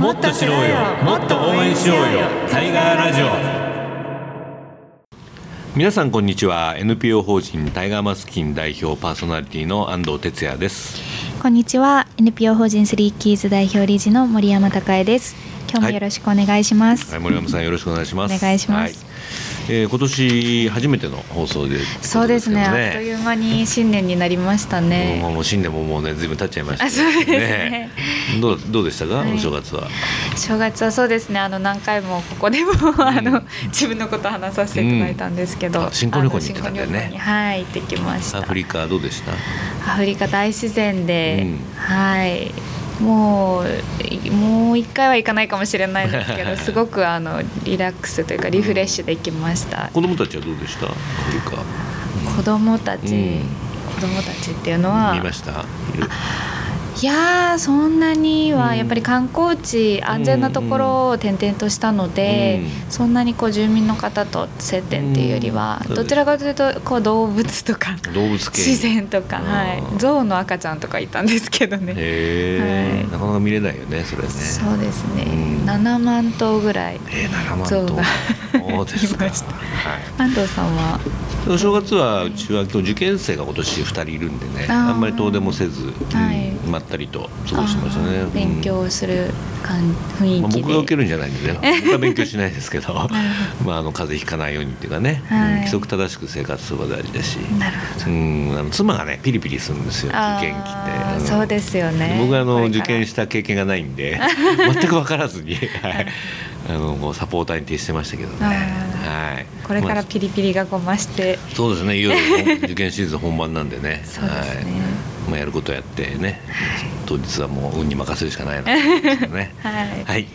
もっと知ろうよ。もっと応援しようよ。タイガーラジオ。皆さんこんにちは。NPO 法人タイガーマスキン代表パーソナリティの安藤哲也です。こんにちは。NPO 法人スリーキーズ代表理事の森山孝恵です。今日もよろしくお願いします、はい、森山さんよろしくお願いします。お願いします。はい。えー、今年初めての放送で、そうですね。あっという間に新年になりましたね。もう新年ももうねずいぶん経っちゃいましたあそうですね。どうどうでしたか、はい。お正月は。正月はそうですね。あの何回もここでも、あの自分のこと話させていただいたんですけど、うん。あ新婚旅行に行ってたんだよね。はい行ってきました。アフリカどうでした？アフリカ大自然で、うん。はいもうもう一回は行かないかもしれないですけどすごくあのリラックスというかリフレッシュできました、子供たちはどうでした？子供たち、うん。子供たちっていうのは見ました？いやーそんなにうん。はやっぱり観光地安全なところを転々としたので、うん。そんなにこう住民の方と接点っていうよりは、うん。どちらかというとこう動物とか動物系。自然とか、うんはい、象の赤ちゃんとかいたんですけどね。はい。なかなか見れないよねそれね。そうですね、うん。7万頭ぐらい。えー、7万象がそうですか。いました。はい。安藤さんは？お正月はうちは今日受験生が今年2人いるんでねあんまり遠出もせず、はい。うんまったりと過ごしてましたね。勉強する感雰囲まあ、気で、僕が受けるんじゃないんで。ね 僕は勉強しないですけど。まああの風邪ひかないようにっていうかね、はい。うん規則正しく生活することが大事だし。なるほど。うん。あの妻がねピリピリするんですよ。受験期って、ん。そうですよね。僕はあの受験した経験がないんで。全く分からずに、はい、あのサポーターに徹してましたけどね、あはい、これかまあらピリピリがこう増して、そうですね。いよいよ受験シーズン本番なんでね。そうですね。はいまあ、やることやってね。当日はもう運に任せるしかないな。と思ね。はい。はい、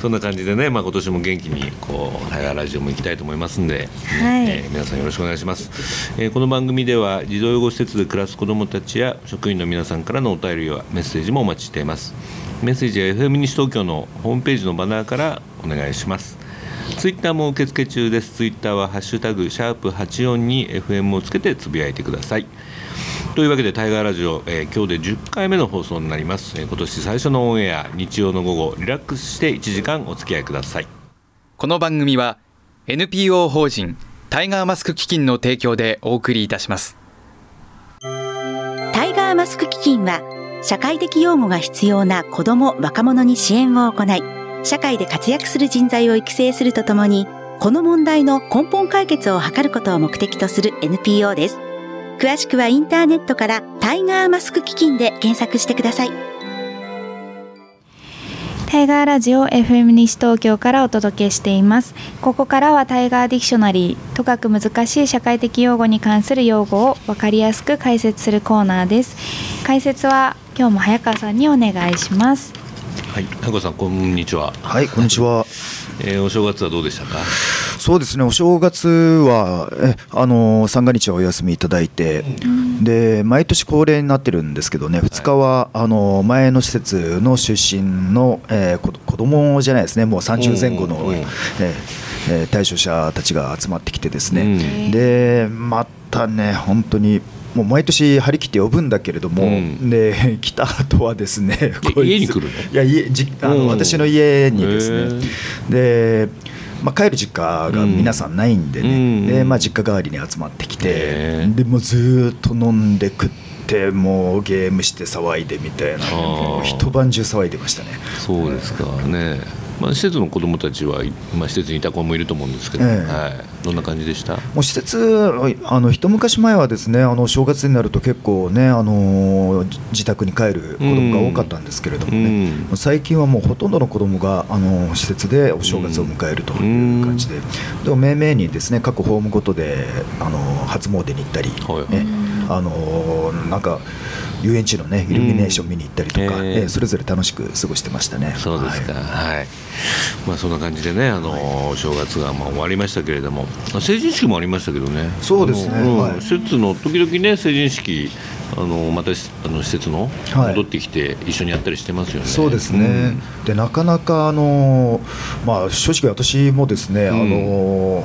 そんな感じでね、まあ、今年も元気にこうタイラジオも行きたいと思いますんで、はい。えー皆さんよろしくお願いします、えーこの番組では児童養護施設で暮らす子どもたちや職員の皆さんからのお便りやメッセージもお待ちしています。メッセージは FM 西東京のホームページのバナーからお願いします。ツイッターも受付中です。ツイッターはハッシュタグシャープ84に FM をつけてつぶやいてくださいというわけでタイガーラジオ、えー今日で10回目の放送になります、えー今年最初のオンエア日曜の午後リラックスして1時間お付き合いください。この番組は NPO 法人タイガーマスク基金の提供でお送りいたします。タイガーマスク基金は社会的養護が必要な子ども若者に支援を行い社会で活躍する人材を育成するとともにこの問題の根本解決を図ることを目的とする NPO です詳しくはインターネットからタイガーマスク基金で検索してください。タイガーラジオ FM 西東京からお届けしています。ここからはタイガーディクショナリーとかく難しい社会的用語に関する用語を分かりやすく解説するコーナーです。解説は今日も早川さんにお願いします。はいタコさんこんにちは、はい、こんにちは。えーお正月はどうでしたか？そうですね、お正月は、え、あの、三が日はお休みいただいて。で、毎年恒例になってるんですけどね、2日は、あの、前の施設の出身の、えー、こ子供じゃないですね、もう30前後の、うんうんえーえー対象者たちが集まってきてですね。うん。で、またね、本当に。もう毎年張り切って呼ぶんだけれども、うん。で 来た後はですね家に来るの？いや家じあうん。の私の家にですへねで、まあ、帰る実家が皆さんないんでね、うん。でまあ、実家代わりに集まってきてでもうずーっと飲んで食ってもうゲームして騒いでみたいな。一晩中騒いでましたね。そうですかね、まあ、施設の子どもたちは、まあ、施設にいた子もいると思うんですけど、ええ。はい、どんな感じでした？もう施設あの一昔前はですねあの正月になると結構ねあのじ自宅に帰る子供が多かったんですけれどもね、うん。もう最近はもうほとんどの子供があの施設でお正月を迎えるという感じで、でも命名にですね各ホームごとであの初詣に行ったり、はい。ねあのなんか遊園地のねイルミネーション見に行ったりとか、うんええええそれぞれ楽しく過ごしてましたね。そうですか、はい。はい。まあ、そんな感じでね、あのお正月がまあ終わりましたけれども、まあ成人式もありましたけどね、そうですね。うんはい。施設の時々ね、成人式、あのまたしあの施設のはい。戻ってきて、一緒にやったりしてますよね。そうですね、でなかなかあの、まあ、正直私もですね、ん。あの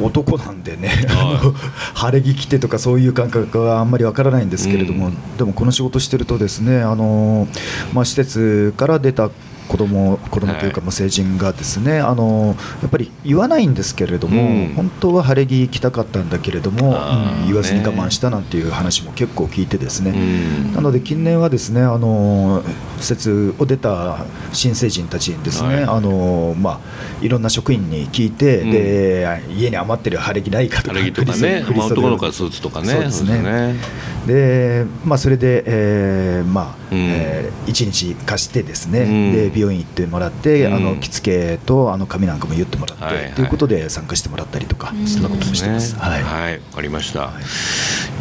男なんでね、はい。晴れ着着てとかそういう感覚があんまりわからないんですけれども、うん。でもこの仕事してるとですねあの、まあ、施設から出た子供子供というか、はい。もう成人がですねあのやっぱり言わないんですけれども、うん。本当は晴れ着行きたかったんだけれども、うん言わずにね我慢したなんていう話も結構聞いてですね、うん。なので近年はですねあの施設を出た新成人たちにですね、はい。あのまあいろんな職員に聞いて、うん。で家に余ってる晴れ着ないかとか晴れ着とかね、まあ、振り袖男の子はスーツとかね、そうですね。ね。でまあ、それで、えーまあうん。えー1日貸してですね、うん。で美容院行ってもらって、うん。あの着付けとあの髪なんかも言ってもらって、はいはい。ということで参加してもらったりとか、うん。そんなこともしてます。ね。はい。はい、わかりました。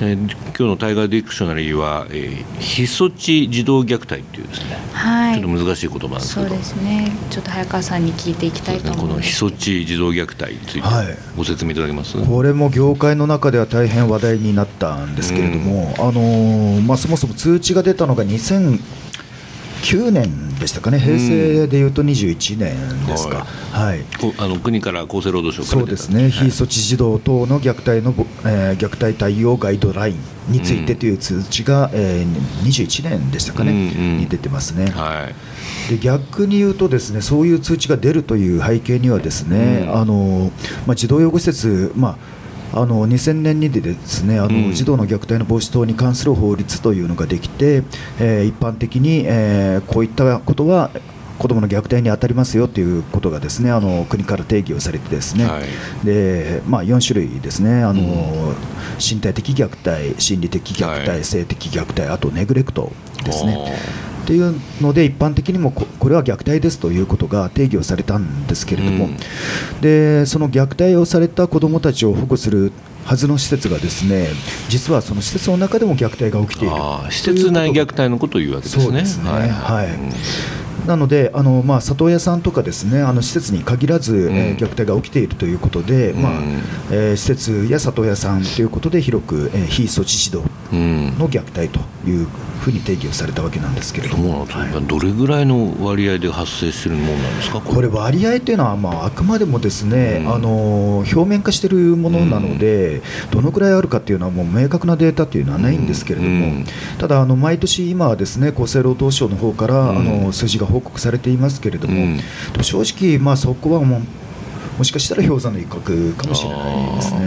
えー今日のタイガーディクショナリーは、えー、被措置児童虐待っていうですね、はい。ちょっと難しい言葉なんですけど、そうですね。ちょっと早川さんに聞いていきたいとそうです。ねこのヒ思うんですソチ児童虐待についてはい。ご説明いただけます？これも業界の中では大変話題になったんですけれども、あのーまあ、そもそも通知が出たのが2009年でしたかね、平成でいうと21年ですか、はい。こあの国から厚生労働省かそうですね、被措置児童等の虐待のぼ、えー虐待対応ガイドラインについてという通知が、えー21年でしたかね、に出てますね。はい、で逆に言うとですねそういう通知が出るという背景にはですね、うん。あのまあ、児童養護施設、まあ、あの2000年にでですねあの、うん。児童の虐待の防止等に関する法律というのができて、えー一般的に、えーこういったことは子どもの虐待に当たりますよということがですねあの国から定義をされてですね、はい。でまあ、4種類ですね。あの、うん。身体的虐待心理的虐待、はい。性的虐待あとネグレクトですね。おっていうので一般的にもここれは虐待ですということが定義をされたんですけれども、うん。でその虐待をされた子どもたちを保護するはずの施設がですね実はその施設の中でも虐待が起きている。あー施設内虐待のことを言うわけですね。そうですね。はいうん。なのであの、まあ、里親さんとかですねあの施設に限らず、えーうん虐待が起きているということで、まあうん。えー施設や里親さんということで広く、えー非措置指導うんの虐待というふうに定義をされたわけなんですけれども。んですよどれぐらいの割合で発生してるものなんですか？これ。割合というのは、まあ、あくまでもですね、うん。あの表面化しているものなので、どのくらいあるかというのはもう明確なデータというのはないんですけれども、うん。ただあの毎年今はですね厚生労働省の方から、うん。あの数字が報告されていますけれども正直、まあ、そこはもうもしかしたら氷山の一角かもしれないですね。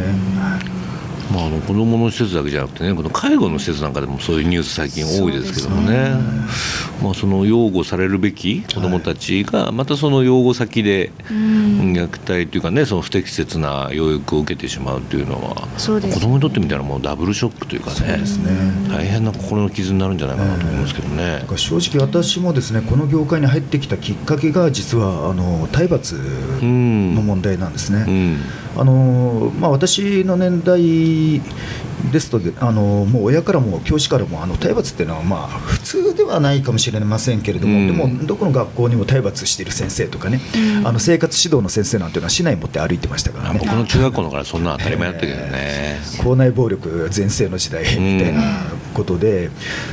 まあ、あの子どもの施設だけじゃなくてねこの介護の施設なんかでもそういうニュース最近多いですけどもね。まあ、その養護されるべき子どもたちがまたその養護先でうん。虐待というかねその不適切な養育を受けてしまうというのはそうです。子どもにとってみたらもうダブルショックというかねね。大変な心の傷になるんじゃないかなと思いますけどね。だか。ら正直私もですねこの業界に入ってきたきっかけが実はあの体罰うん。の問題なんですね。うん。あのまあ、私の年代ですとであのもう親からも教師からもあの体罰っていうのはまあ普通ではないかもしれませんけれども、うん。でもどこの学校にも体罰している先生とかね、あの生活指導の先生なんていうのは市内持って歩いてましたからね。あ僕の中学校のからそんなの当たり前だったけどね。校内暴力全盛の時代みたいなことで、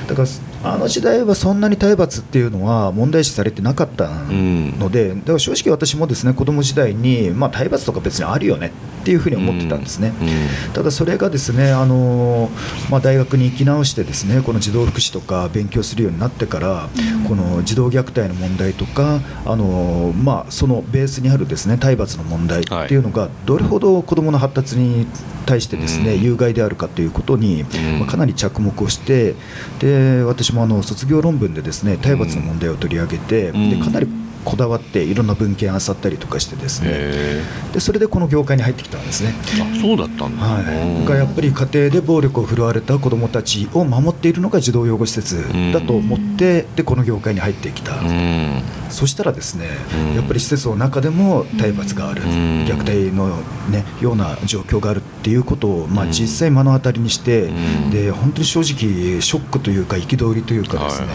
だからあの時代はそんなに体罰っていうのは問題視されてなかったので、だから正直私もですね子供時代に、まあ、体罰とか別にあるよね。っていうふうに思ってたんですね。うん。ただそれがですねあの、まあ、大学に行き直してですねこの児童福祉とか勉強するようになってから、この児童虐待の問題とかあの、まあ、そのベースにあるですね体罰の問題っていうのがどれほど子どもの発達に対してですね、うん。有害であるかということに、ん。まあかなり着目をしてで私もあの卒業論文でですね体罰の問題を取り上げて、うん。でかなりこだわっていろんな文献あさったりとかしてですね。へでそれでこの業界に入ってきたんですね。ーあそうだったんだ。はい、うん。がやっぱり家庭で暴力を振るわれた子どもたちを守っているのが児童養護施設だと思って、でこの業界に入ってきた、うん。そしたらですね、うん。やっぱり施設の中でも体罰がある、ん。虐待の、ね、ような状況があるっていうことを、まあ、うん。実際目の当たりにして、うん。で本当に正直ショックというか憤りというかですね、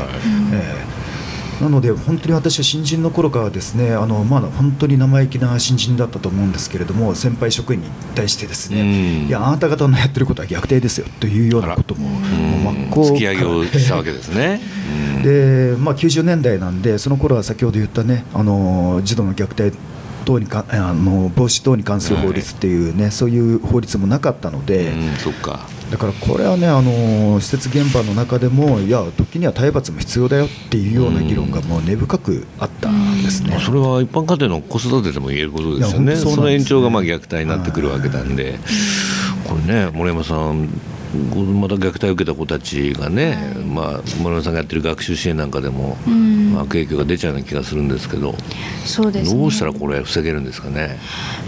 ええなので本当に私は新人の頃からですねあのまだ本当に生意気な新人だったと思うんですけれども先輩職員に対してですね、うん。いやあなた方のやってることは虐待ですよというようなことももう真っ向突き上げをしたわけですね。う んで、まあ、90年代なんでその頃は先ほど言ったねあの児童の虐待等にかあの防止等に関する法律っていうね、そういう法律もなかったので、うんそっか。だからこれはねあの施設現場の中でもいや時には体罰も必要だよっていうような議論がもう根深くあったんですね。まあ。それは一般家庭の子育てでも言えることですよね。ね。その延長がまあ虐待になってくるわけなんで、これね森山さんまた虐待を受けた子たちがね、まあ、森山さんがやってる学習支援なんかでも、うん。まあ、悪影響が出ちゃうような気がするんですけどそうですね。どうしたらこれ防げるんですかね？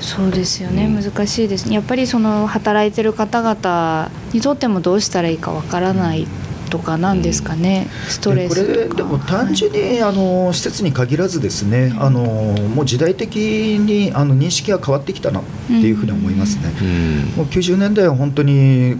そうですよね、うん。難しいですね。やっぱりその働いてる方々にとってもどうしたらいいかわからないとかなん。ですかね、ストレこスとか。れでも単純に、あの施設に限らずですねあのもう時代的にあの認識が変わってきたなっていうふうに思いますね。うん。もう90年代は本当に、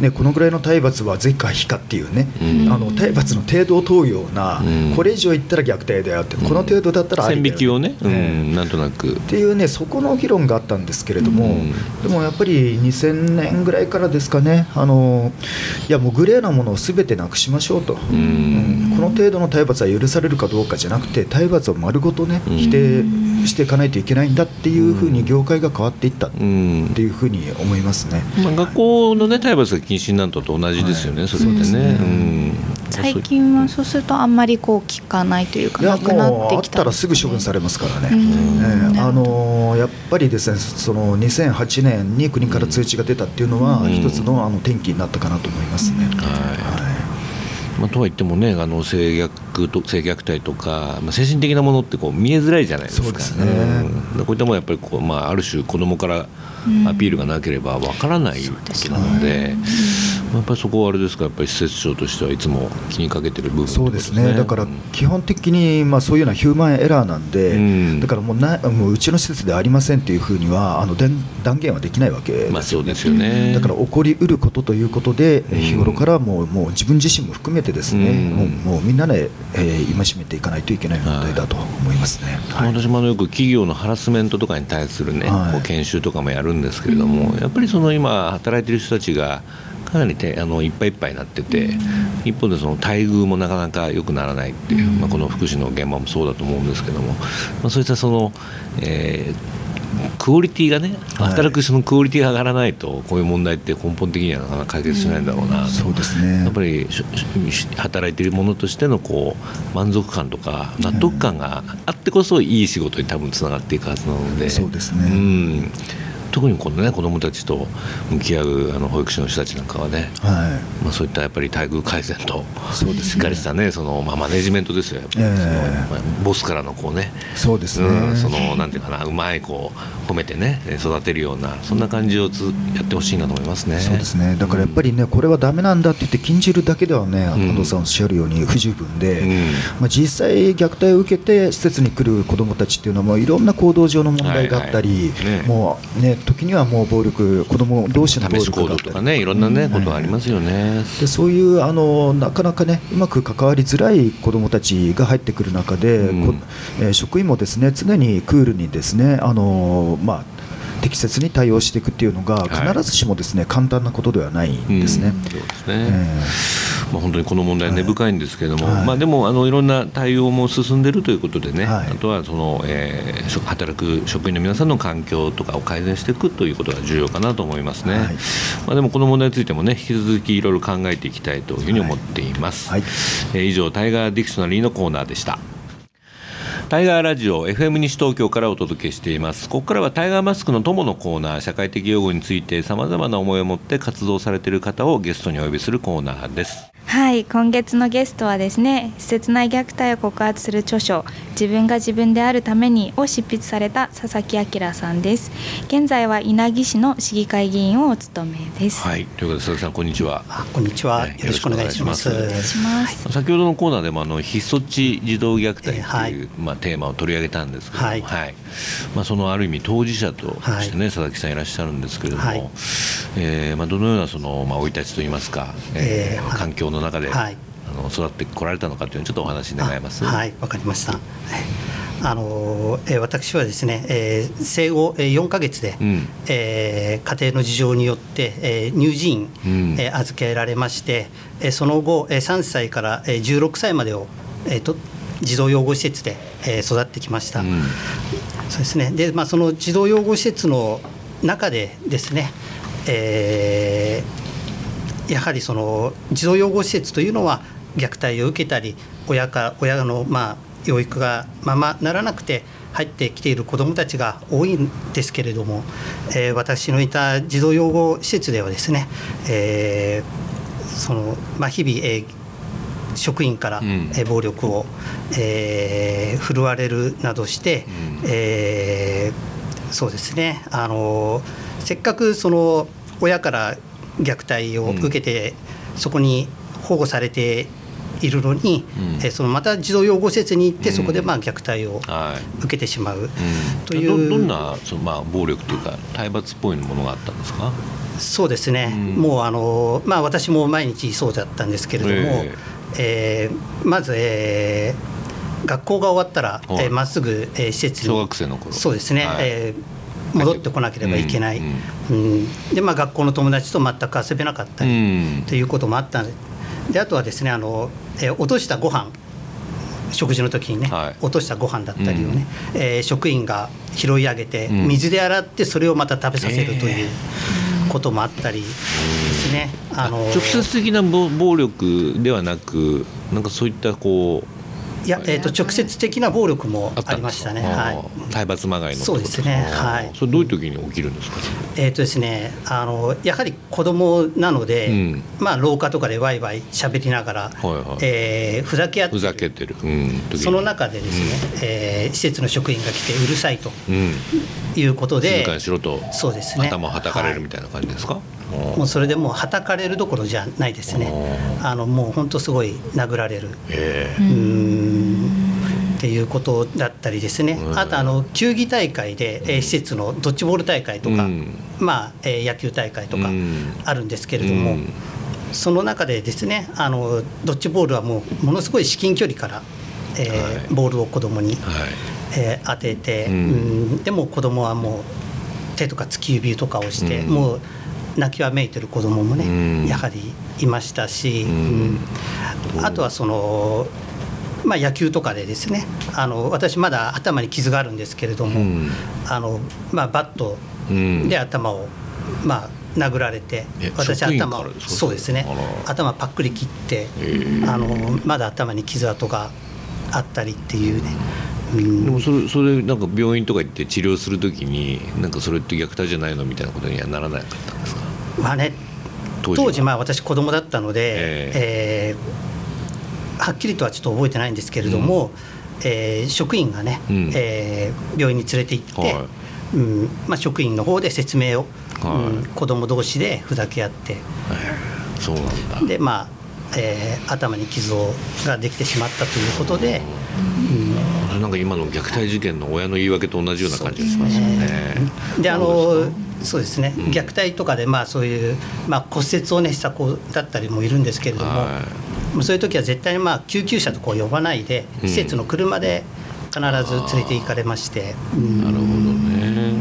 ね、このぐらいの体罰は是か非かっていうね、うん。あの体罰の程度を問うような、うん。これ以上いったら虐待だよって、この程度だったらあり線だよ引きをね、うえん、なんとなく。っていうねそこの議論があったんですけれども、うん。でもやっぱり2000年ぐらいからですかねあのいやもうグレーなものをすべてなくしましょうと、ん。うん。この程度の体罰は許されるかどうかじゃなくて体罰を丸ごとねうん。否定していかないといけないんだっていうふうに業界が変わっていったっうんていうふうに思いますね。まあ、学校の、ね、体罰が禁止になるのと同じですよね、はい。それでね。そうですね。うん。最近はそうするとあんまりこう聞かないというかなくなってきったたらすぐ処分されれますからね、あのやっぱりですねその2008年に国から通知が出たっていうのは、うん。一つのあの転機になったかなと思いますね。はいまあ、とは言ってもねあの制約虐と性虐待とか、まあ、精神的なものってこう見えづらいじゃないですか。ね。うん。こういったものはやっぱりこう、まあ、ある種子供からアピールがなければわからないわけなので、まあやっぱりそこはあれですかやっぱり施設長としてはいつも気にかけてる部分ってことそうですね。だからうん。基本的にまあそういうようなヒューマンエラーなんで、うん。だからもうなもううちの施設ではありませんというふうにはあの断断言はできないわけですよね。まあそうですよね。だから起こりうることということで、うん。日頃からもうもう自分自身も含めてですね、うん。もうもうみんなで、えー戒めていかないといけない問題だと思いますね。はい。私もよく企業のハラスメントとかに対するね、はい。こう研修とかもやるんですけれども、やっぱりその今働いてる人たちがかなりてあのいっぱいいっぱいになってて、一方でその待遇もなかなか良くならないっていう、まあ、この福祉の現場もそうだと思うんですけども、まあ、そういったその、えークオリティがねはい。働く人のクオリティが上がらないとこういう問題って根本的にはなかなか解決しないんだろうなと。そうですね。やっぱり働いているものとしてのこう満足感とか納得感があってこそいい仕事に多分つながっていくはずなので。そうですね。ん特にこのね子どもたちと向き合うあの保育士の人たちなんかはね、はまあ、そういったやっぱり待遇改善とそうですね。しっかりしたねその、まあ、マネジメントですよやっぱり、ええ。そのまあボスからのこうねい、そうですね。うん、そのなんていうかなうまいこう褒めてね育てるようなそんな感じをつやってほしいなと思いますね。そうですね。だからやっぱりね、これはダメなんだって言って禁じるだけではね、ん。安藤さんおっしゃるように不十分で、うん。まあ、実際、虐待を受けて施設に来る子どもたちっていうのは、もういろんな行動上の問題があったり、はいはい。ね。もうね、時にはもう暴力、子ども同士の暴力があったり。行動とかねいろんなね、ことがありますよね。でそういうあのなかなかねうまく関わりづらい子どもたちが入ってくる中で、うん。こえー職員もですね常にクールにですねあの、まあ、適切に対応していくっていうのがはい。必ずしもですね、簡単なことではないんですね。うん。そうですね、えまあ、本当にこの問題、根深いんですけれども、はい。まあ、でもあのいろんな対応も進んでいるということでね、はい。あとはその、えー職働く職員の皆さんの環境とかを改善していくということが重要かなと思いますね、はい。まあ、でもこの問題についてもね、引き続きいろいろ考えていきたいというふうに思っています。はい。えー以上、タイガーディクショナリーのコーナーでした。タイガーラジオ FM 西東京からお届けしています。ここからはタイガーマスクの友のコーナー社会的用語についてさまざまな思いを持って活動されている方をゲストにお呼びするコーナーです。はい今月のゲストはですね施設内虐待を告発する著書「自分が自分であるために」を執筆された佐々木明さんです。現在は稲城市の市議会議員をお務めです、はいということで佐々木さんこんにちは。あこんにちは、はいよろしくお願いします。先ほどのコーナーでもあのひっそち児童虐待という、えーはい。まあ、テーマを取り上げたんですけども、はい。まあ、そのある意味当事者としてね、はい。佐々木さんいらっしゃるんですけれども、はい。えーまあ、どのようなその、まあ、生い立ちといいますか、えーえーはい。環境の中で、はい。あの育ってこられたのかというのをちょっとお話願えます。あはい、わかりました。はい。あのえー私はですね、えー生後えー4ヶ月で、うん。えー家庭の事情によって、えー乳児院、うん。えー預けられまして、えーその後、えー3歳からえー16歳までを、えーと児童養護施設で、えー育ってきました。うんそうですね。で、まあその児童養護施設の中でですね、えーやはりその児童養護施設というのは虐待を受けたり、親か親のまあ養育がままならなくて入ってきている子どもたちが多いんですけれども、えー私のいた児童養護施設ではですね、えーそのまあ日々、えー職員から、うん。えー暴力を、えー振るわれるなどして、うん。えーそうですね。あのせっかくその親から虐待を受けて、そこに保護されているのに、うん。えーそのまた児童養護施設に行って、うん。そこでまあ虐待をはい。受けてしまう、うん。という。どどんなその、まあ、暴力というか体罰っぽいものがあったんですか？そうですね、うん。もうあの、まあ、私も毎日そうだったんですけれども、えーまず、えー学校が終わったら、はい。えーまっすぐ、えー施設に小学生の頃。そうですね、はい。えー戻ってこなければいけない、ううん。ん。でまあ、学校の友達と全く遊べなかったうり、ん。ということもあったのでであとはですねあの、えー落としたご飯食事の時にね、はい。落としたご飯だったりをね、えー職員が拾い上げて、うん。水で洗ってそれをまた食べさせるということもあったりですね。あの直接的な暴力ではなくなんかそういったこういや、えー、と直接的な暴力もありましたね。はい。い、体罰まがいのそうですね。はい。それどういう時に起きるんですか？えーとですね、あのやはり子供なので、うん。まあ、廊下とかでワイワイ喋りながら、はいはい。えーふざけ合ってふざけてる、うん、その中でですね、えー施設の職員が来てうるさいとうん、いうことで静かにしろと。そうですね。頭をはたかれるみたいな感じですか、もうそれでもうはたかれるどころじゃないですね。あのもう本当すごい殴られる。えうーん。っていうことだったりですね、うん。あとあの球技大会で、えー施設のドッジボール大会とか、うん。まあえー野球大会とかうん。あるんですけれども、うん。その中でですねあのドッジボールはもうものすごい至近距離から、えーはい。ボールを子供に、はい。えー当てて、うん。うん。でも子供はもう手とか突き指とかをして、うん。もう泣きわめいてる子供もね、うん。やはりいましたし、あとはその、まあ、野球とかでですねあの私まだ頭に傷があるんですけれども、うん。あのまあ、バットうん。で頭を、まあ、殴られてえ私頭そうですね。頭パックリ切ってえあのまだ頭に傷跡があったりっていうね。うん。でもそれそれなんか病院とか行って治療するときになんかそれって虐待じゃないのみたいなことにはならなかったんですか？まあね当時は。当時まあ私子供だったので、ええ。ーはっきりとはちょっと覚えてないんですけれども、えー職員がね、うん。えー病院に連れて行って、はうん。まあ、職員の方で説明を、はい。うん。子供同士でふざけ合って。そうなんだ。で、まあえー頭に傷をができてしまったということで、それなんか今の虐待事件の親の言い訳と同じような感じがしますよね。であのそうですね、ん。虐待とかで、まあ、そういう、まあ、骨折を、ね、した子だったりもいるんですけれども、はもうそういう時は絶対に、まあ、救急車とこう呼ばないで、うん。施設の車で必ず連れて行かれまして、うん。なるほどね。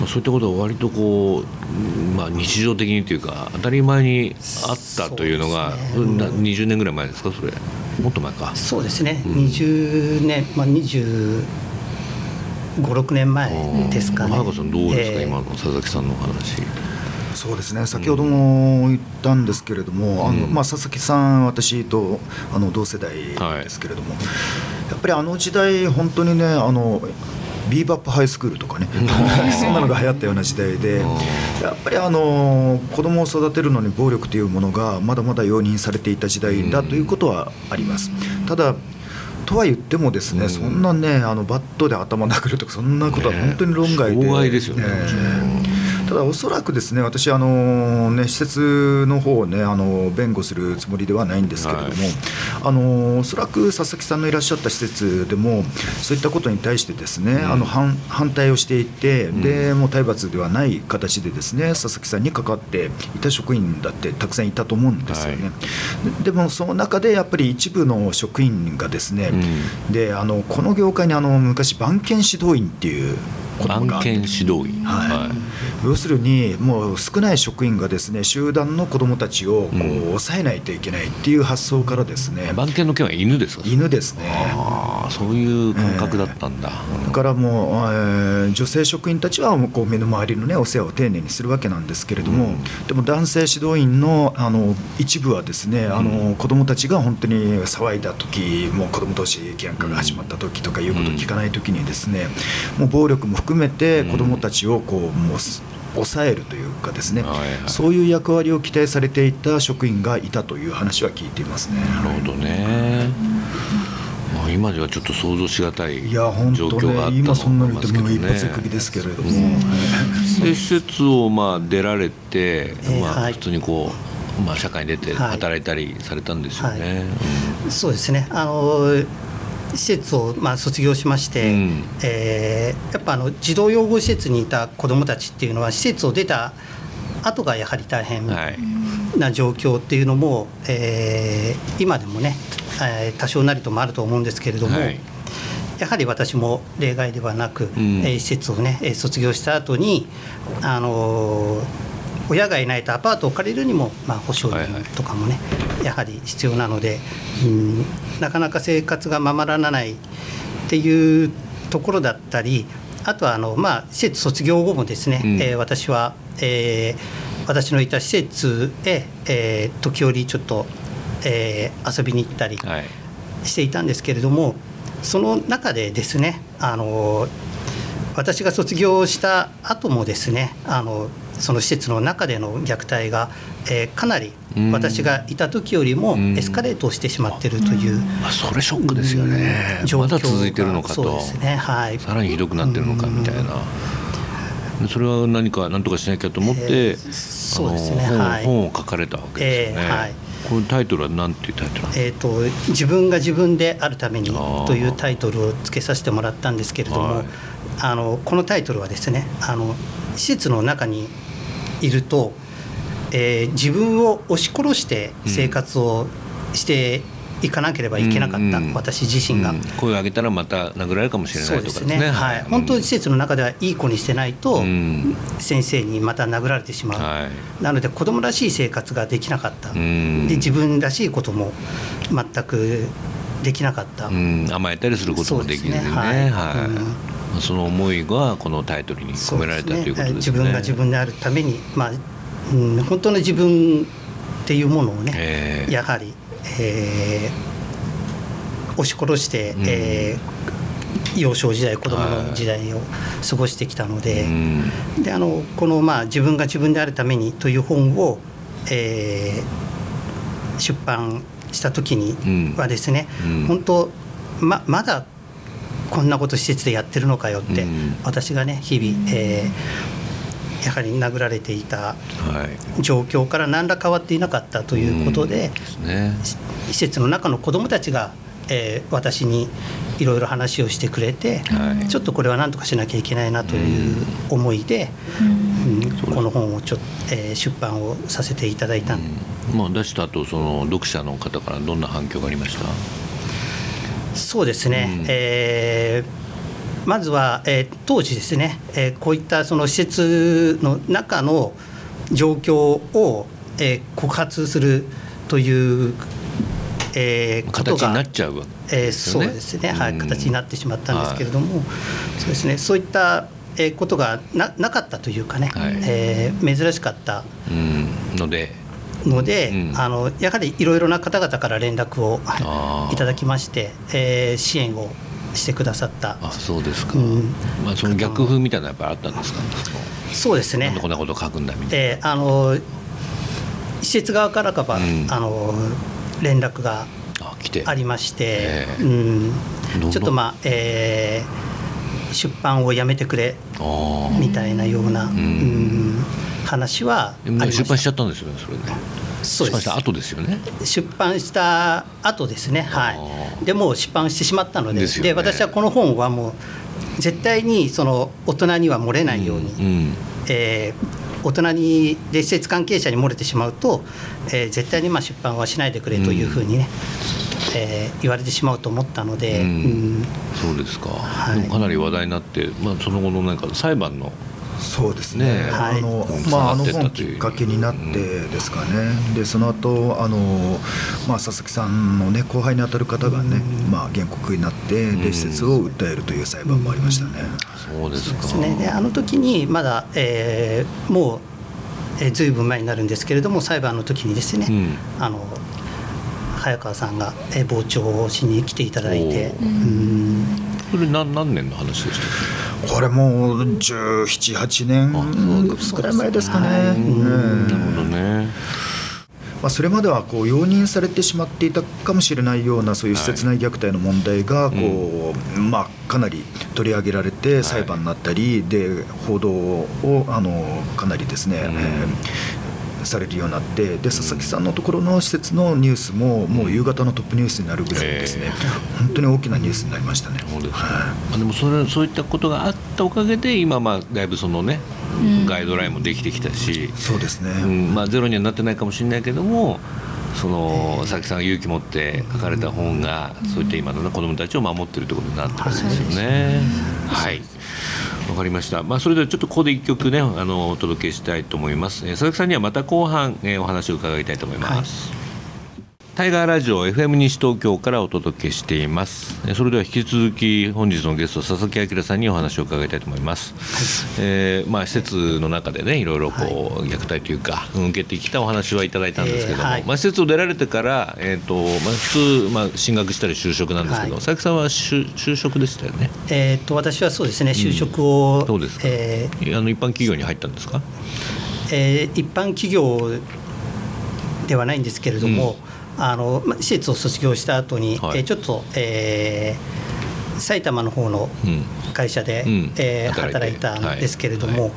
まあそういったことは割とこう、まあ、日常的にというか当たり前にあったというのがそうね。な20年ぐらい前ですかそれもっと前か。そうですね、うん。20年、まあ、25、6年前ですかね。どうですか、えー今の佐々木さんのお話。そうですね。先ほども言ったんですけれども、あのうんまあ、佐々木さん、私とあの同世代ですけれども、やっぱりあの時代、本当にね、あのビーバップハイスクールとかね、そんなのが流行ったような時代で、やっぱりあの子供を育てるのに暴力というものがまだまだ容認されていた時代だということはあります。ただとは言ってもですね、うん。そんなねあのバットで頭殴るとかそんなことはね本当に論外で、障害ですよねええただおそらくですね私あのね施設の方をねあの弁護するつもりではないんですけれども、はい。あのおそらく佐々木さんのいらっしゃった施設でもそういったことに対してですね、うん。あの反反対をしていて、ん。でもう体罰ではない形でですね佐々木さんに関わっていた職員だってたくさんいたと思うんですよね。でもその中でやっぱり一部の職員がですね、であのこの業界にあの昔番犬指導員っていうことがあって番犬指導員。はい。要するにもう少ない職員がですね集団の子どもたちをこううん。抑えないといけないっていう発想からですね、番犬の件は犬ですか？犬ですね。ああそういう感覚だったんだ、だからもう、えー女性職員たちはもうこう目の回りの、ね、お世話を丁寧にするわけなんですけれども、でも男性指導員のあの一部はですね、あの子どもたちが本当に騒いだ時もう子ども同士喧嘩が始まった時とかいうことを聞かない時にですね、もう暴力も含めて子どもたちをこうもうす抑えるというかですね、はいはい。そういう役割を期待されていた職員がいたという話は聞いていますね。なるほどね、まあ、今ではちょっと想像しがたい状況があったね、今そんなの言ってもと思いますけど一発首ですけれども、で施設をまあ出られて、まあ、普通にこう、まあ、社会に出てはい。働いたりされたんですよね。そうですね。あの施設をまあ卒業しまして、うん。えーやっぱあの児童養護施設にいた子どもたちっていうのは施設を出た後がやはり大変な状況っていうのも、えー今でもね、えー多少なりともあると思うんですけれども、はい。やはり私も例外ではなく、ん。えー施設をねえー卒業した後にあのー親がいないとアパートを借りるにも、まあ、保証人はいはい。とかもね、やはり必要なので、うん、なかなか生活がままらないっていうところだったりあとはあの、まあ、施設卒業後もですね、うん。えー私は、えー私のいた施設へ、えー時折ちょっと、えー遊びに行ったりはい。していたんですけれどもその中でですねあの私が卒業した後もですねあのその施設の中での虐待が、えーかなりうん。私がいた時よりもうん。エスカレートをしてしまっているというまあ、それショックですよね、状まだ続いてるのかそうと、ですね。はい。さらにひどくなってるのかみたいな、でそれは何か何とかしなきゃと思って、えーそうですね。はい。本を書かれたわけですよね、えーはい。このタイトルは何ていうタイトルなんですえー、と自分が自分であるためにというタイトルをつけさせてもらったんですけれども、はい。あのこのタイトルはですねあの施設の中にいると、えー自分を押し殺して生活をしていかなければいけなかった、うんうん私自身が。うん。声を上げたらまた殴られるかもしれないとかですね。すね、はい、本当に施設の中ではいい子にしてないと、うん。先生にまた殴られてしまう、はい。なので子供らしい生活ができなかった、うん。で自分らしいことも全くできなかった、うん、甘えたりすることもできずにね。ね。はい。はい。うんその思いがこのタイトルに込められたということですね。自分が自分であるために、まあうん、本当の自分っていうものをね、ええ。やはり、えー押し殺して、うん。えー幼少時代子供の時代を過ごしてきたので,、うん。であのこの、まあ「自分が自分であるために」という本を、えー出版した時にはですね、うん。本当ままだこんなこと施設でやってるのかよって、うん。私がね日々、えーやはり殴られていたはい。状況から何ら変わっていなかったということで、ですね。施設の中の子どもたちが、えー私にいろいろ話をしてくれて、はい。ちょっとこれは何とかしなきゃいけないなという思いで、うんこの本をちょえー出版をさせていただいた。ん。まあ出した後その読者の方からどんな反響がありました？そうですね、うん。えーまずは、えー当時ですね、えーこういったその施設の中の状況を、えー告発するという、えーこと形にがなっちゃうわけえーそうですね、はい、うん。形になってしまったんですけれども、そうですね、そういった、えーことがななかったというかね、はい。えー珍しかったうん。のでので、うん。あのやはりいろいろな方々から連絡をいただきまして、えー支援をしてくださった。あそうですか、うん。まあその逆風みたいなのやっぱりあったんですか？そうですね。こんなこと書くんだみたいな、えーあの施設側からかは、うん。あの連絡がありまして、ええうん。ちょっとまあ、えー出版をやめてくれみたいなような、うん話は出版したちゃったんですよねそれね。そうです。出版した後ですよね。出版した後ですね、はあい、でもう出版してしまったのででね。私はこの本はもう絶対にその大人には漏れないように、うんえー大人にで施設関係者に漏れてしまうと、えー絶対にまあ出版はしないでくれというふうにね、えー言われてしまうと思ったので、うん。うん。そうですか、はい。かなり話題になって、まあ、その後のなんか裁判のそうですね。ねあの、はいまあ、あの本きっかけになってですかね。で、その後、あの、まあ、佐々木さんのね、後輩に当たる方がね、まあ、原告になって、で、施設を訴えるという裁判もありましたね。そうですか。ですね、であの時にまだ、えーもう、えー、ずいぶん前になるんですけれども裁判の時にですね、うん。あの早川さんが、えー傍聴しに来ていただいてそれ何何年の話でしたっこれもう十七八年ぐらい前ですかね。なるほどね。まあ、それまではこう容認されてしまっていたかもしれないようなそういう施設内虐待の問題がこう、まあ、かなり取り上げられて裁判になったり、で報道をあのかなりですね、うん。えーされるようになってで佐々木さんのところの施設のニュースももう夕方のトップニュースになるぐらいですね、本当に大きなニュースになりましたね。そうですか、はあでもそれそういったことがあったおかげで今まあだいぶそのね、ガイドラインもできてきたし、いそうですね、うんまあ、ゼロにはなってないかもしれないけどもその佐々木さんが勇気持って書かれた本が、そういった今の、ね、子どもたちを守っているということになってるんですよね。はいわかりました、まあ、それではちょっとここで1曲ねあのお届けしたいと思います、えー佐々木さんにはまた後半、えーお話を伺いたいと思います、タイガーラジオ FM 西東京からお届けしています。えーそれでは引き続き本日のゲスト佐々木明さんにお話を伺いたいと思います。えーまあ施設の中でねいろいろこう、虐待というかうん受けてきたお話はいただいたんですけども、えーはいまあ施設を出られてからえっ、とまあ普通まあ進学したり就職なんですけど、はい佐々木さんは就就職でしたよね？えー、と私はそうですね就職を、どうですか？えーあの一般企業に入ったんですか？えー一般企業ではないんですけれども、あのまあ施設を卒業した後に、はい。えーちょっと、えー埼玉の方のうん。会社で、うん。えー働いたんですけれども、はい。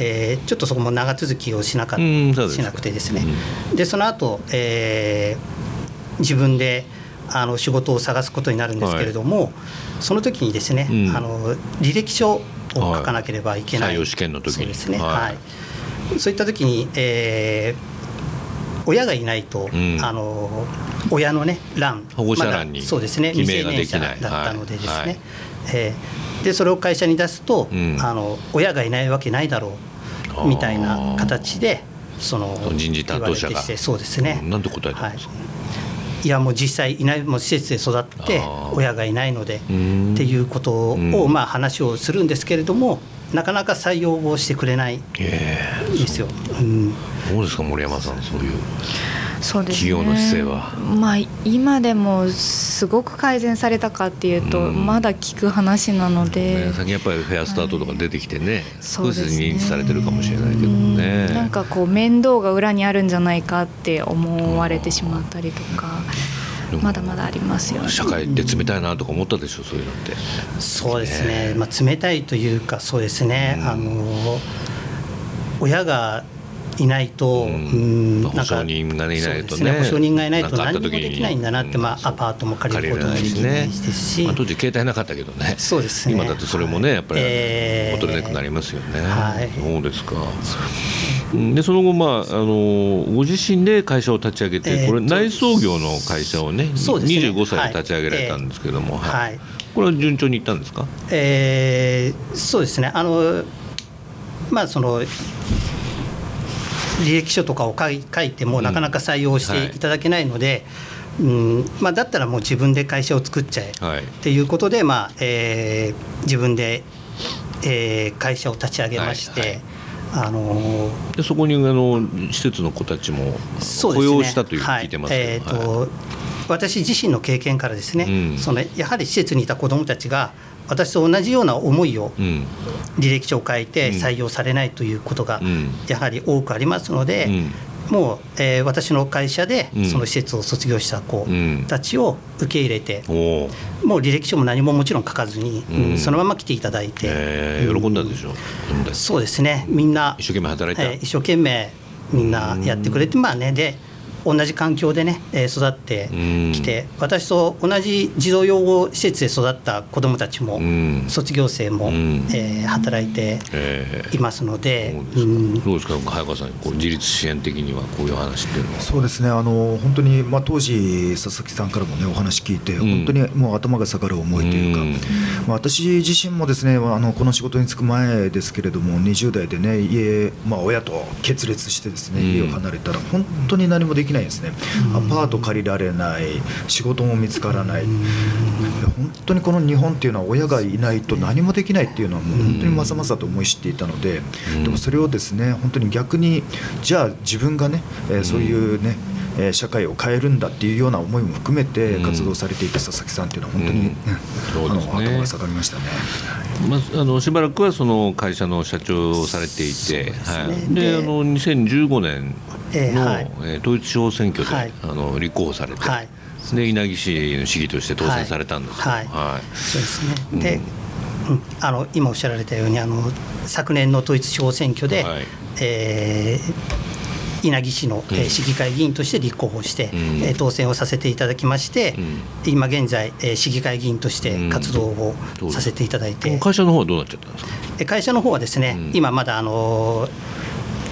えーちょっとそこも長続きをしなかしなくてですね、でその後、えー自分であの仕事を探すことになるんですけれども、その時にですね、うん。あの履歴書を書かなければいけない、はい。採用試験の時に。そうですね、はい。はい。そういった時に、えー親がいないと、うん。あの親のね欄保護者欄にまだそうですね記未成年者だったのでですね、はい。はいえ。ーでそれを会社に出すと、うん。あの親がいないわけないだろうみたいな形でその人事担当者が。そうですね、うん。なんて答えたんですか？い。やもう実際いないもう施設で育って親がいないのでうん。っていうことを、うん。まあ、話をするんですけれどもなかなか採用をしてくれないんえですよ。うん。ーどうですか森山さんそういう。そうですね。企業の姿勢は？まあ今でもすごく改善されたかっていうと、うん。まだ聞く話なので、ね、最近やっぱりフェアスタートとか出てきてね、少しそうですね認知されてるかもしれないけどね。うんなんかこう面倒が裏にあるんじゃないかって思われてしまったりとかまだまだありますよね。社会って冷たいなとか思ったでしょそういうのって。そうですね、まあ、冷たいというかそうですね、あの親がいないと、うん。うんまあ保証人がねいないとね。そうです保証人がいないと何もできないんだなって、まあ、アパートも借りることもできないですし、まあ、当時携帯なかったけどね。そうですね。今だってそれもねやっぱりえーボトルネックになりますよね、はい。そうですか。うん。でその後、まあ、あのご自身で会社を立ち上げて、えーこれ内装業の会社をねそうですね。25歳で立ち上げられたんですけども、はい。これは順調にいったんですか？えーそうですね。あのまあその履歴書とかを書い書いてもなかなか採用していただけないので、うん。まあ、だったらもう自分で会社を作っちゃえはい。っていうことで、まあえー自分で、えー会社を立ち上げまして、はいはい。あのーでそこにあの施設の子たちも雇用したというふうに聞いてますはい。えーとはい。私自身の経験からですね、うん。そのやはり施設にいた子どもたちが私と同じような思いをうん。履歴書を書いてうん。採用されないということがうん。やはり多くありますので、うん。もう、えー私の会社でうん。その施設を卒業した子うん。たちを受け入れて、おお、もう履歴書も何ももちろん書かずに、うん。うんそのまま来ていただいて、えー喜んだでしょう、そうですね。みんな一生懸命働いた、えー一生懸命みんなやってくれて、まあね。で同じ環境でね、えー育ってきて、私と同じ児童養護施設で育った子どもたちも、ん。卒業生も、ん。えー働いてえいますので、どうですか早川さんこう自立支援的にはこういう話っていうのは。そうですね。あの本当に、まあ、当時、佐々木さんからも、ね、お話聞いて、ん。本当にもう頭が下がる思いというか、うん。まあ、私自身もですねあのこの仕事に就く前ですけれども、20代でね、家、まあ、親と決裂して、ですねうん。家を離れたら、本当に何もできないんですね、アパート借りられない、仕事も見つからない、で本当にこの日本っていうのは、親がいないと何もできないっていうのは、もう本当にまさまさと思い知っていたので、でもそれをですね本当に逆に、じゃあ自分がね、えーそういうね、えー社会を変えるんだっていうような思いも含めてうん。活動されていた佐々木さんっていうのは本当に、うん。うんね。あの頭が下がりましたね。まあ、あのしばらくはその会社の社長をされていて、はい、でであの2015年の、えーはい。えー統一地方選挙で、はい。あの立候補されて、はい。で稲城市の市議として当選されたんです。よはい。はい。そうですね。で、うん。あの今おっしゃられたようにあの昨年の統一地方選挙で、はい。えー稲城市の、えーうん市議会議員として立候補して、うん。えー当選をさせていただきまして、う今現在、えー市議会議員として活動をうんさせていただいて、会社の方はどうなっちゃったんですか？え会社の方はですね、うん。今まだあの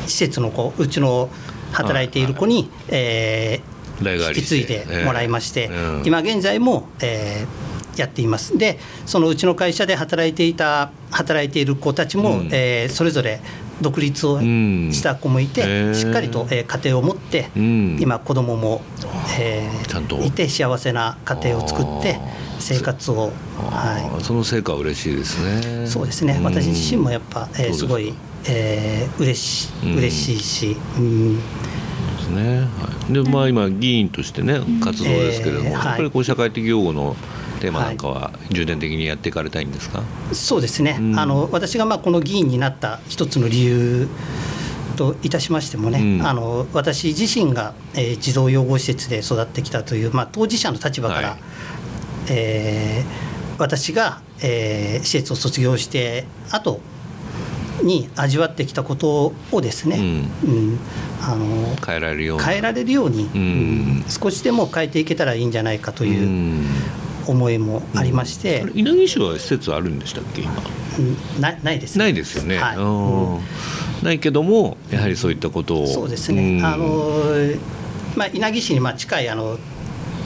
施設の子うちの働いている子に、えー代替わ引き継いでもらいまして、今現在も、えーやっています。でそのうちの会社で働いていた働いている子たちも、うん。えーそれぞれ独立をうんした子もいて、しっかりと、えー家庭を持って、うん。今子供も、えーちゃんと。いて幸せな家庭を作って生活を、はあーその成果は嬉しいですね。い、そうですね、ん。私自身もやっぱ、えーすごい、えー、嬉しうん。嬉しいし、うん。ですね。はい、で、まあ、今議員としてね、活動ですけれども、えーはい。やっぱりこう社会的擁護のテーマなんかは重点的にやっていかれたいんですか？そうですね、うん。あの私がまあこの議員になった一つの理由といたしましてもね、うん。あの私自身が、えー児童養護施設で育ってきたという、まあ、当事者の立場から、はい。えー私が、えー施設を卒業して後に味わってきたことをですね、うん。あの変えられるような。変えられるように、ん少しでも変えていけたらいいんじゃないかといううん思いもありまして、あれ稲城市は施設あるんでしたっけ、今？うんなないですね。ないですよね。はい。うん。ないけども、やはりそういったことを。そうですね、ん。あのまあ、稲城市にまあ近いあの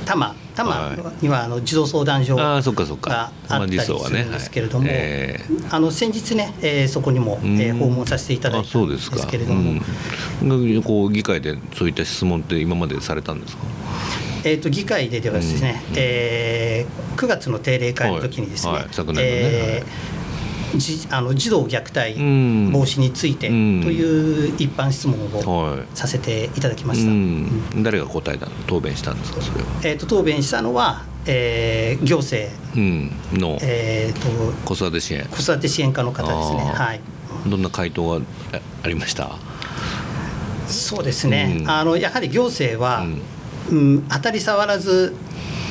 多摩多摩にはあの児童相談所がそっかそっか。あったりするんですけれども、あの先日ね、えーそこにも、ーえー訪問させていただいあたんですけれども、うん。こう議会でそういった質問って今までされたんですか？えー、と議会でではですね、うん。えー9月の定例会の時にですね、昨年のね。えーじあの児童虐待うん。防止についてとうん。いう一般質問をはい。させていただきました。うん。誰が答えたの？答弁したんですかそれは、えー、と答弁したのは、えー行政、うん、の。えー、と子育て支援。子育て支援課の方ですね。はい。どんな回答があありました？そうですね、うん。あのやはり行政は、うん。うん当たり障らず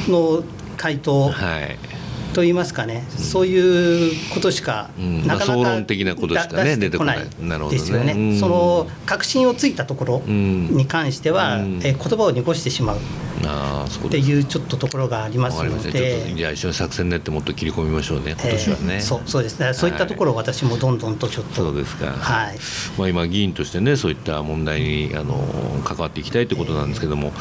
の回答はいといいますかね、そういうことしか、うんなかなかまあ的なことしかねだ出してこない。ですよね、うん。その確信をついたところうん。に関しては、うん。えー言葉を濁してしまうっていうちょっとところがありますので。じゃあ一緒に作戦練ってもっと切り込みましょうね今年はね、えーそうそうです。ね、そういったところを私もどんどんとちょっと、そうですか、はい。まあ、今、議員としてね、そういった問題にあの関わっていきたいということなんですけども、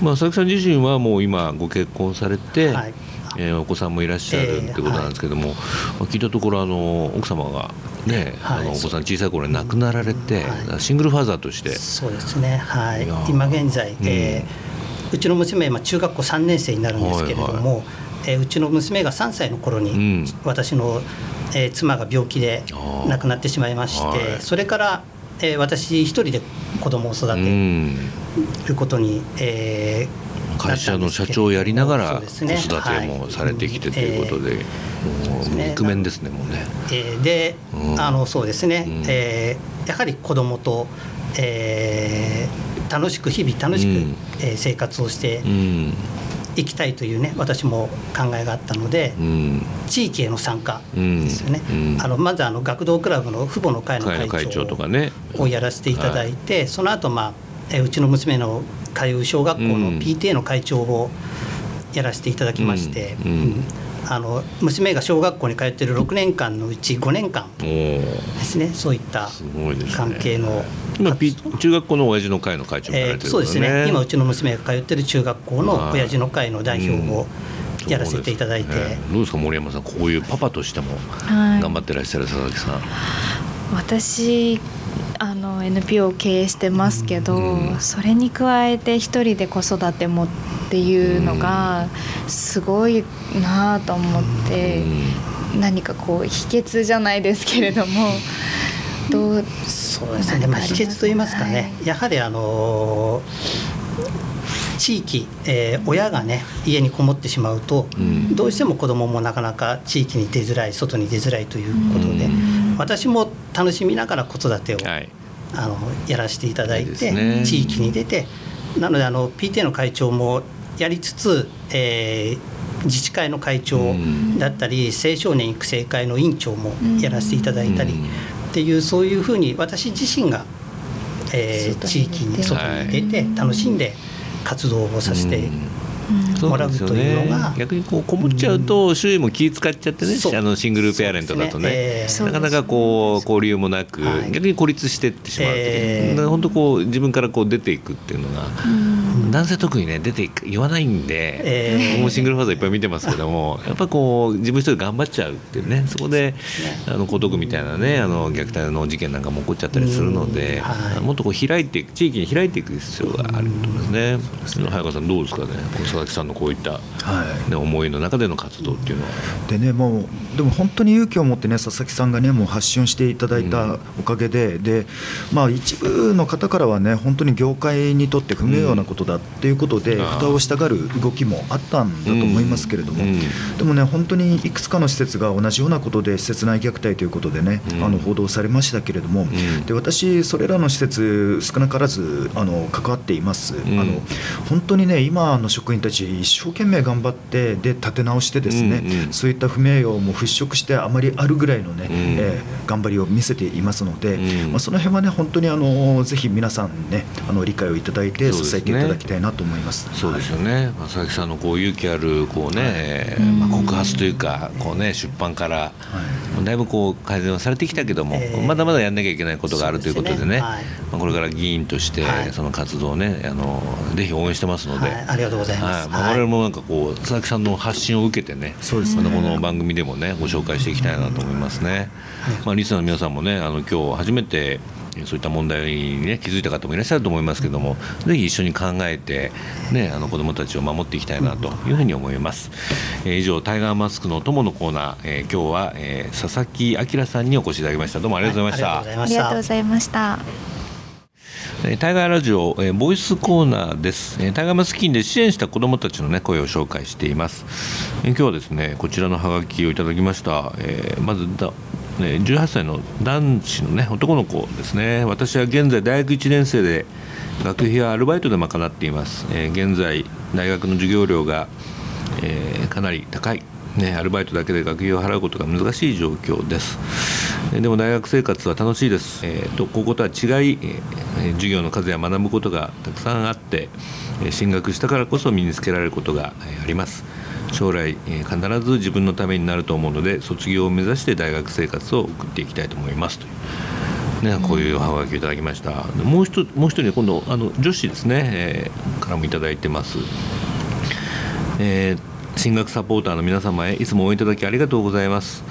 まあ、佐々木さん自身はもう今、ご結婚されて、はいえーお子さんもいらっしゃるえーってことなんですけども、まあ聞いたところあの、奥様が、ねはい。あのお子さん小さい頃に亡くなられて、はい。シングルファーザーとして、そうですね、はい。今現在、えーうちの娘、今、中学校3年生になるんですけれども、えーうちの娘が3歳の頃に、うん。私の、えー妻が病気で亡くなってしまいまして、はい。それから、えー私一人で子供を育うてん、ることに、えー会社の社長をやりながら子育てもされてきてということで、もうねイクメンですね、もうね。えーで、うん。あのそうですね、うん。えーやはり子供と、えー楽しく日々楽しく、うん。えー生活をしてうん。いきたいというね私も考えがあったので、うん。地域への参加うん。ですよね、うん。あのまずあの学童クラブの父母の会の会長長とかね。をやらせていただいて、その後、まあえーうちの娘の通う小学校の PTA の会長をやらせていただきまして、うん。うん。うん。あの娘が小学校に通ってる6年間のうち5年間ですねそういった関係の、今、P、中学校の親父の会の会長をやらえーれてるそうですね。今うちちの娘が通ってる中学校の親父の会の代表をやらせていただいて、どうですか森山さんこういうパパとしてもはい。頑張ってらっしゃる佐々木さん、私あの NPO を経営してますけど、うん。それに加えて一人で子育てもっていうのがすごいなあと思って、何かこう秘訣じゃないですけれどもどうそうですね、まあ、秘訣といいますかね、やはりあの地域、えー親がね家にこもってしまうと、ん。どうしても子どももなかなか地域に出づらい外に出づらいということで、私も楽しみながら子育てを、はいあのやらせていただいて、ね。地域に出てなのであの PTA の会長もやりつつ、えー自治会の会長だったり、青少年育成会の委員長もやらせていただいたり、うん。っていうそういうふうに私自身が、えー地域に外に出て楽しんで活動をさせてもらうとなんですよいうのが。ね、逆にこうこもっちゃうと周囲も気使っちゃってね、そう。あのシングルペアレントだとね。そうですね。なかなかこう交流もなく、はい。逆に孤立していってしまうえー。本当こう自分からこう出ていくっていうのが、男性特にね出ていく言わないんで、えー。僕もシングルファーザーいっぱい見てますけどもやっぱこう自分一人で頑張っちゃうっていうねそこであの江東区みたいなねあの虐待の事件なんかも起こっちゃったりするので、うん。はい。もっとこう開いていく地域に開いていく必要があると思いますね。早川さんどうですかね佐々木さんのこういった、はい。ね、思いの中での活動っていうのは。でねもうでも本当に勇気を持ってね佐々木さんがねもう発信していただいたおかげで、でまあ一部の方からはね本当に業界にとって不名誉なことだっていうことで、うん。蓋をしたがる動きもあったんだと思いますけれども、うん。でもね本当にいくつかの施設が同じようなことで施設内虐待ということでね、うん。あの報道されましたけれども、ん。で私それらの施設少なからずあの関わっています。ん。あの本当にね今の職員たち一生懸命頑張ってで立て直してですね、うんうん。そういった不名誉も払拭してあまりあるぐらいのね、ん。えー頑張りを見せていますので、うん。まあ、その辺はね本当にあのぜひ皆さんねあの理解をいただいて支えていただきたいなと思います。そうですよね、まあ佐々木さんのこう勇気あるこうね、えーまあ、告発というかこう、ね、出版から、だいぶこう改善はされてきたけども、えー。まだまだやんなきゃいけないことがあるということでねね。はい。まあ、これから議員としてはい。その活動をねあのぜひ応援してますので、はい。ありがとうございます。はいまあ、はい。我々もなんかこう佐々木さんの発信を受けてねそうですね。この番組でもねご紹介していきたいなと思いますね。まあ、リスナーの皆さんもねあの今日初めてそういった問題に、ね、気づいた方もいらっしゃると思いますけどもぜひ一緒に考えて、ね、あの子どもたちを守っていきたいなというふうに思います、えー以上タイガーマスクのお供のコーナー、えー今日は、えー佐々木明さんにお越しいただきました。どうもありがとうございました、はありがとうございました。ありがとうございました。えータイガーラジオ、えーボイスコーナーです、えータイガーマスキンで支援した子どもたちの、ね、声を紹介しています、えー今日はですねこちらのハガキをいただきました、えーまずだ、ね、18歳の男子の、ね、男の子ですね。私は現在大学1年生で学費はアルバイトで賄っています、えー現在大学の授業料が、えーかなり高い。ね、アルバイトだけで学費を払うことが難しい状況です。えでも大学生活は楽しいです。えーと高校とは違い、え授業の数や学ぶことがたくさんあって、え進学したからこそ身につけられることがえあります。将来、え必ず自分のためになると思うので卒業を目指して大学生活を送っていきたいと思いますという。ね、こういうおはがきをいただきました。でもう一人もう一人今度あの女子ですね、えーからもいただいてます。えー進学サポーターの皆様へいつも応援いただきありがとうございます、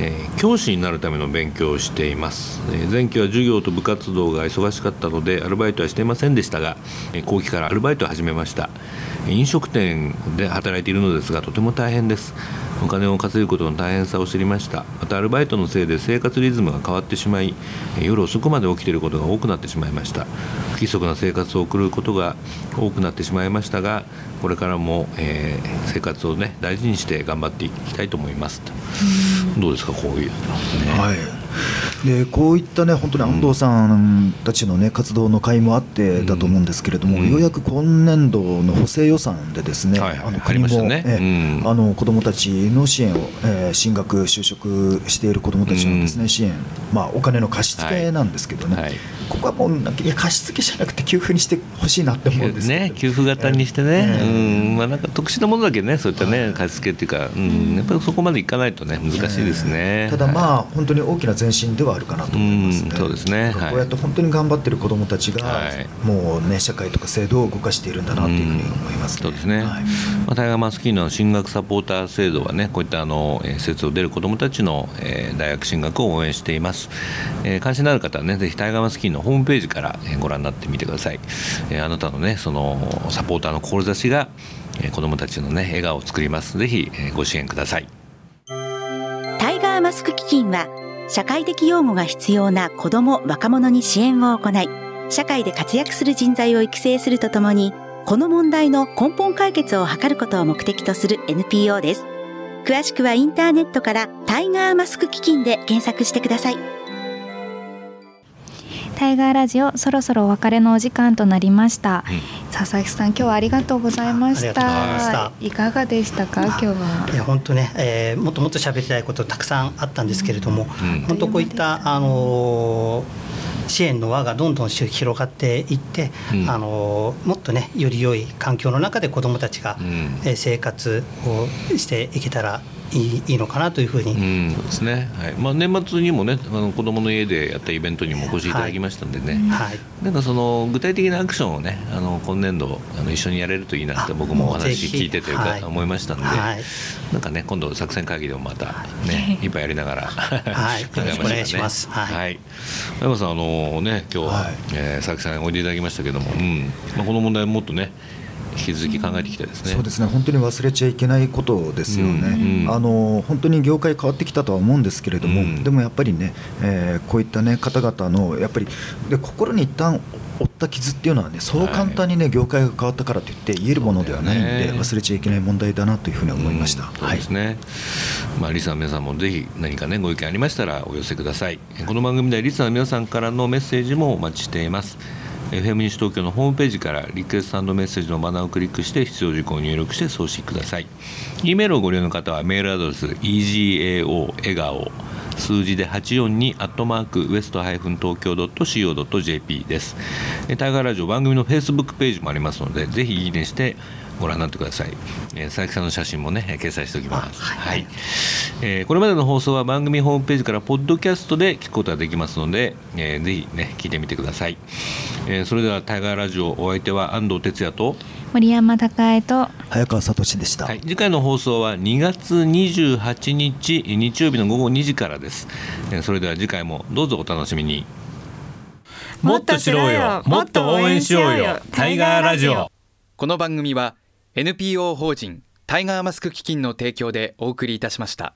えー教師になるための勉強をしています、えー前期は授業と部活動が忙しかったのでアルバイトはしていませんでしたが、えー後期からアルバイトを始めました。飲食店で働いているのですがとても大変です。お金を稼ぐことの大変さを知りました。またアルバイトのせいで生活リズムが変わってしまい夜遅くまで起きていることが多くなってしまいました。不規則な生活を送ることが多くなってしまいましたがこれからも、えー生活をね大事にして頑張っていきたいと思います。どうですかこういうね。はい、でこういったね本当に安藤さんたちのね活動の会もあってだと思うんですけれども、うん。ようやく今年度の補正予算でですね、はいはい。あの入りましたね。えうん。あの子どもたちの支援を、えー進学就職している子どもたちのですね、うん。支援まあ、お金の貸し付けなんですけどね、はいはいここはもうなんかいや貸し付けじゃなくて給付にしてほしいなって思うんですね、給付型にしてね、ええ。うん。まあ、なんか特殊なものだけね、そういったね、貸し付けっていうか、うん、やっぱりそこまでいかないとね、難しいですね。ただまあ、本当に大きな前進ではあるかなと思いますね。うんそうですね。はいこうやって本当に頑張ってる子どもたちが、はい。もうね社会とか制度を動かしているんだなというふうに思いますね。そうですね、はい。まあ、タイガーマスキーの進学サポーター制度はね、こういったあのえー施設を出る子どもたちの、えー大学進学を応援しています。えー関心のある方はね、ぜひタイガーマスキーのホームページからえご覧になってみてください。えあなたのね、そのサポーターの志が、え子どもたちのね、笑顔を作ります。ぜひ、えご支援ください。タイガーマスク基金は社会的養護が必要な子ども若者に支援を行い社会で活躍する人材を育成するとともにこの問題の根本解決を図ることを目的とする NPO です詳しくはインターネットからタイガーマスク基金で検索してくださいタイガーラジオそろそろお別れのお時間となりました、佐々木さん今日はありがとうございました。た。いかがでしたか？今日は。いや本当ね、えーもっともっと喋りたいことたくさんあったんですけれども、ん。本当こういったあのー支援の輪がどんどん広がっていって、うん。あのーもっとねより良い環境の中で子どもたちが、う生活をしていけたらいいいいのかなというふうに、うん、そうですね。はい。まあ年末にもね、あの子供の家でやったイベントにもお越しいただきましたんでね。はい。なんかその具体的なアクションをね、あの今年度あの一緒にやれるといいなってあ僕もお話聞いてとい思いましたんで、はい。なんかね今度作戦会議でもまたねい。っぱいやりながら、はい。考えましょうかねよろしくお願いします。はい。はい。小山さんあのね今日は、はい。えー佐々木さんにおいでいただきましたけども、うん、まあこの問題もっとね引き続き考えていきたいですね。そうですね本当に忘れちゃいけないことですよね、うんうんあの本当に業界変わってきたとは思うんですけれども、うんでもやっぱりね、えーこういった、ね、方々のやっぱりで心に一旦負った傷っていうのはねそう簡単にね、業界が変わったからといって言えるものではないんで、ね忘れちゃいけない問題だなというふうに思いました。うんそうですね。まあリスナーの皆さんもぜひ何かねご意見ありましたらお寄せください。この番組ではリスナーの皆さんからのメッセージもお待ちしています。FM 西東京のホームページからリクエストメッセージのバナーをクリックして必要事項を入力して送信ください。E メールをご利用の方はメールアドレス egao 笑顔数字で842アットマークウエストハイフン東京 .co.jp です。えタイガーラジオ番組のフェイスブックページもありますのでぜひいいねしてご覧になってください。えー佐々木さんの写真もねえー掲載しておきます。はい、えーこれまでの放送は番組ホームページからポッドキャストで聞くことができますので、えーぜひね聞いてみてください。えーそれではタイガーラジオお相手は安藤哲也と、森山孝恵と早川聡でした、はい、次回の放送は2月28日日曜日の午後2時からです。えーそれでは次回もどうぞお楽しみに。もっと知ろうよもっと応援しようよタイガーラジオこの番組は NPO 法人タイガーマスク基金の提供でお送りいたしました。